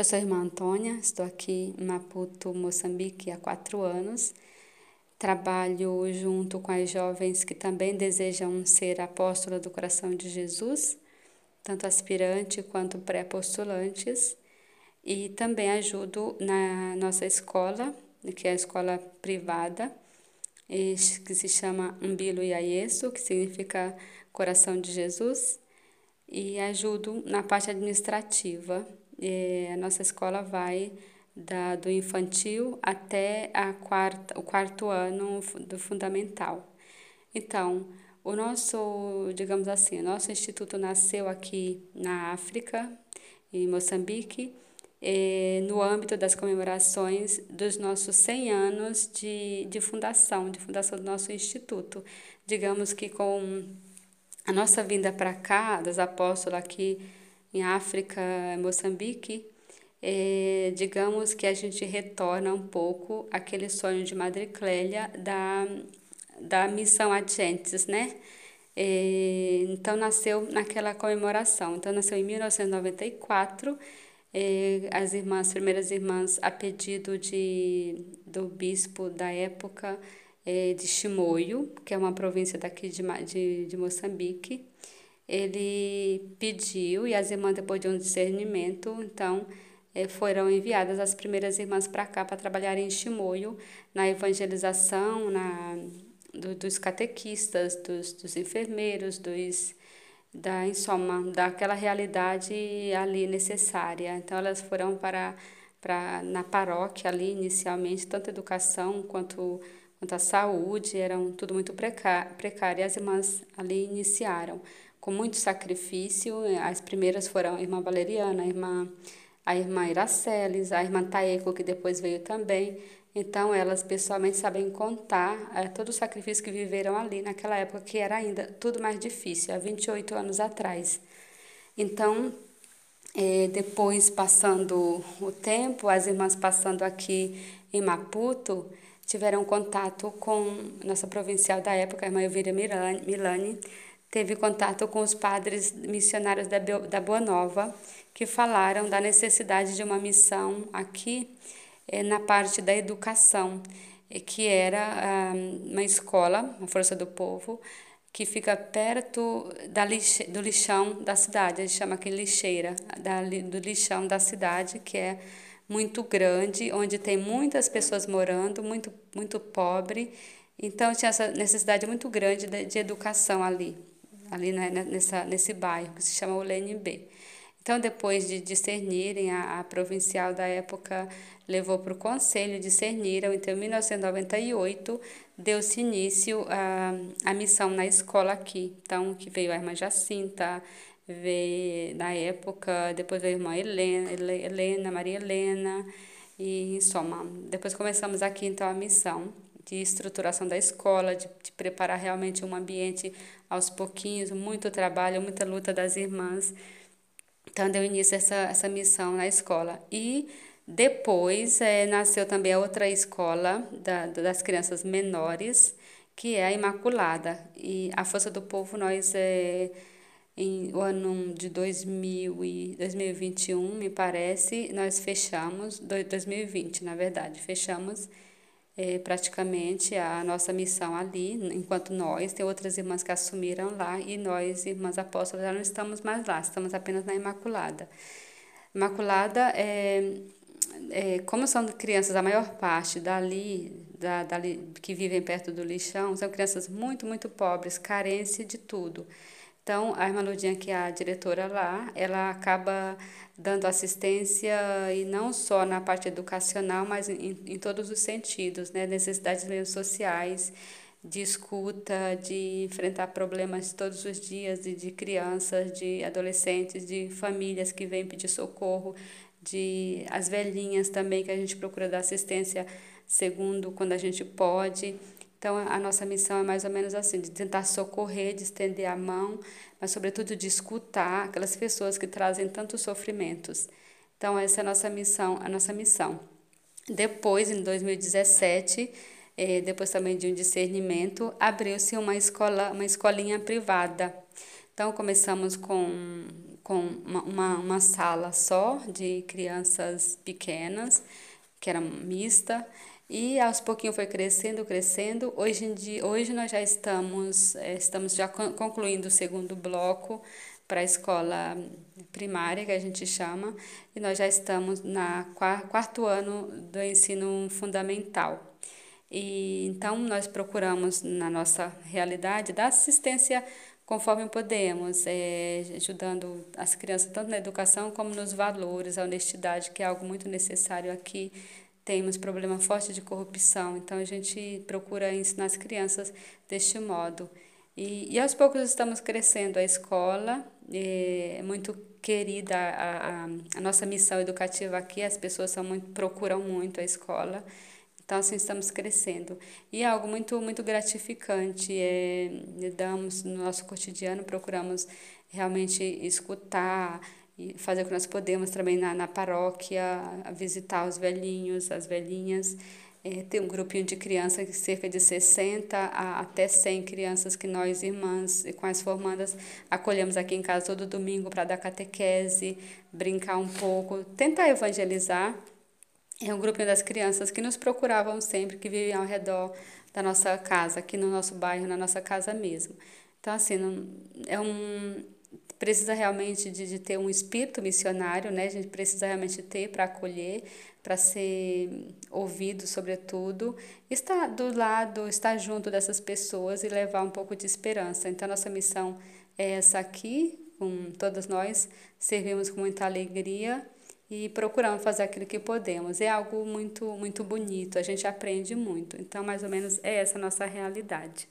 Eu sou irmã Antônia, estou aqui em Maputo, Moçambique, há quatro anos. Trabalho junto com as jovens que também desejam ser apóstola do coração de Jesus, tanto aspirante quanto pré-postulantes. E também ajudo na nossa escola, que é a escola privada, que se chama Umbilo Iaiesu, que significa Coração de Jesus. E ajudo na parte administrativa é, a nossa escola vai da, do infantil até a quarta, o quarto ano do fundamental. Então, o nosso, digamos assim, o nosso instituto nasceu aqui na África, em Moçambique, é, no âmbito das comemorações dos nossos 100 anos de, de fundação, de fundação do nosso instituto. Digamos que com a nossa vinda para cá, das apóstolas aqui em África, Moçambique, é, digamos que a gente retorna um pouco aquele sonho de Madre Clélia da, da missão Adgentes, né? É, então nasceu naquela comemoração. Então nasceu em 1994. É, as irmãs, as primeiras irmãs, a pedido de, do bispo da época é, de Chimoio, que é uma província daqui de, de, de Moçambique, ele pediu e as irmãs, depois de um discernimento, então eh, foram enviadas as primeiras irmãs para cá para trabalhar em Chimoio, na evangelização, na, do, dos catequistas, dos, dos enfermeiros, dos da em soma daquela realidade ali necessária. Então elas foram para para na paróquia ali inicialmente tanto educação quanto quanto a saúde eram tudo muito precário, precário e as irmãs ali iniciaram com muito sacrifício. As primeiras foram a irmã Valeriana, a irmã, a irmã Iraceles, a irmã Taeco, que depois veio também. Então, elas pessoalmente sabem contar é, todo o sacrifício que viveram ali naquela época, que era ainda tudo mais difícil, há 28 anos atrás. Então, é, depois, passando o tempo, as irmãs passando aqui em Maputo, tiveram contato com nossa provincial da época, a irmã Elvira Milani, teve contato com os padres missionários da, da Boa Nova, que falaram da necessidade de uma missão aqui é, na parte da educação, que era ah, uma escola, uma Força do Povo, que fica perto da lixe, do lixão da cidade, a gente chama aqui lixeira, da, do lixão da cidade, que é muito grande, onde tem muitas pessoas morando, muito, muito pobre, então tinha essa necessidade muito grande de, de educação ali ali né, nessa, nesse bairro, que se chama ULNB. Então, depois de discernirem, a, a provincial da época levou para o conselho, discerniram. Então, em 1998, deu-se início a, a missão na escola aqui. Então, que veio a irmã Jacinta, veio na época, depois veio a irmã Helena, Helena Maria Helena, e em soma. Depois começamos aqui, então, a missão de estruturação da escola, de, de preparar realmente um ambiente aos pouquinhos, muito trabalho, muita luta das irmãs. Então, deu início essa, essa missão na escola. E depois é, nasceu também a outra escola da, das crianças menores, que é a Imaculada. E a Força do Povo, nós, é, em o ano de 2000 e 2021, me parece, nós fechamos, 2020, na verdade, fechamos é, praticamente a nossa missão ali, enquanto nós, tem outras irmãs que assumiram lá e nós, irmãs apóstolas, já não estamos mais lá, estamos apenas na Imaculada. Imaculada, é, é, como são crianças, a maior parte dali, da, dali, que vivem perto do lixão, são crianças muito, muito pobres, carência de tudo. Então, a irmã Ludinha, que é a diretora lá, ela acaba dando assistência e não só na parte educacional, mas em, em todos os sentidos, né? necessidades sociais, de escuta, de enfrentar problemas todos os dias, de, de crianças, de adolescentes, de famílias que vêm pedir socorro, de as velhinhas também, que a gente procura dar assistência segundo quando a gente pode. Então, a nossa missão é mais ou menos assim, de tentar socorrer, de estender a mão, mas, sobretudo, de escutar aquelas pessoas que trazem tantos sofrimentos. Então, essa é a nossa missão, a nossa missão. Depois, em 2017, eh, depois também de um discernimento, abriu-se uma escola, uma escolinha privada. Então, começamos com, com uma, uma, uma sala só de crianças pequenas, que era mista, e aos pouquinhos foi crescendo, crescendo. Hoje em dia, hoje nós já estamos, eh, estamos já concluindo o segundo bloco para a escola primária, que a gente chama, e nós já estamos na quarto ano do ensino fundamental. E então nós procuramos na nossa realidade dar assistência conforme podemos, é, ajudando as crianças tanto na educação como nos valores, a honestidade, que é algo muito necessário aqui. Temos problema forte de corrupção, então a gente procura ensinar as crianças deste modo. E, e aos poucos estamos crescendo a escola, é muito querida a, a, a nossa missão educativa aqui, as pessoas são muito, procuram muito a escola. Então, assim, estamos crescendo. E é algo muito, muito gratificante. É, damos no nosso cotidiano, procuramos realmente escutar e fazer o que nós podemos também na, na paróquia, visitar os velhinhos, as velhinhas. É, tem um grupinho de crianças, cerca de 60 a até 100 crianças que nós, irmãs e com as formandas, acolhemos aqui em casa todo domingo para dar catequese, brincar um pouco, tentar evangelizar é um grupinho das crianças que nos procuravam sempre, que viviam ao redor da nossa casa, aqui no nosso bairro, na nossa casa mesmo. Então, assim, não, é um, precisa realmente de, de ter um espírito missionário, né? A gente precisa realmente ter para acolher, para ser ouvido, sobretudo, estar do lado, estar junto dessas pessoas e levar um pouco de esperança. Então, nossa missão é essa aqui, com todos nós, servimos com muita alegria e procuramos fazer aquilo que podemos. É algo muito, muito bonito, a gente aprende muito. Então, mais ou menos, é essa a nossa realidade.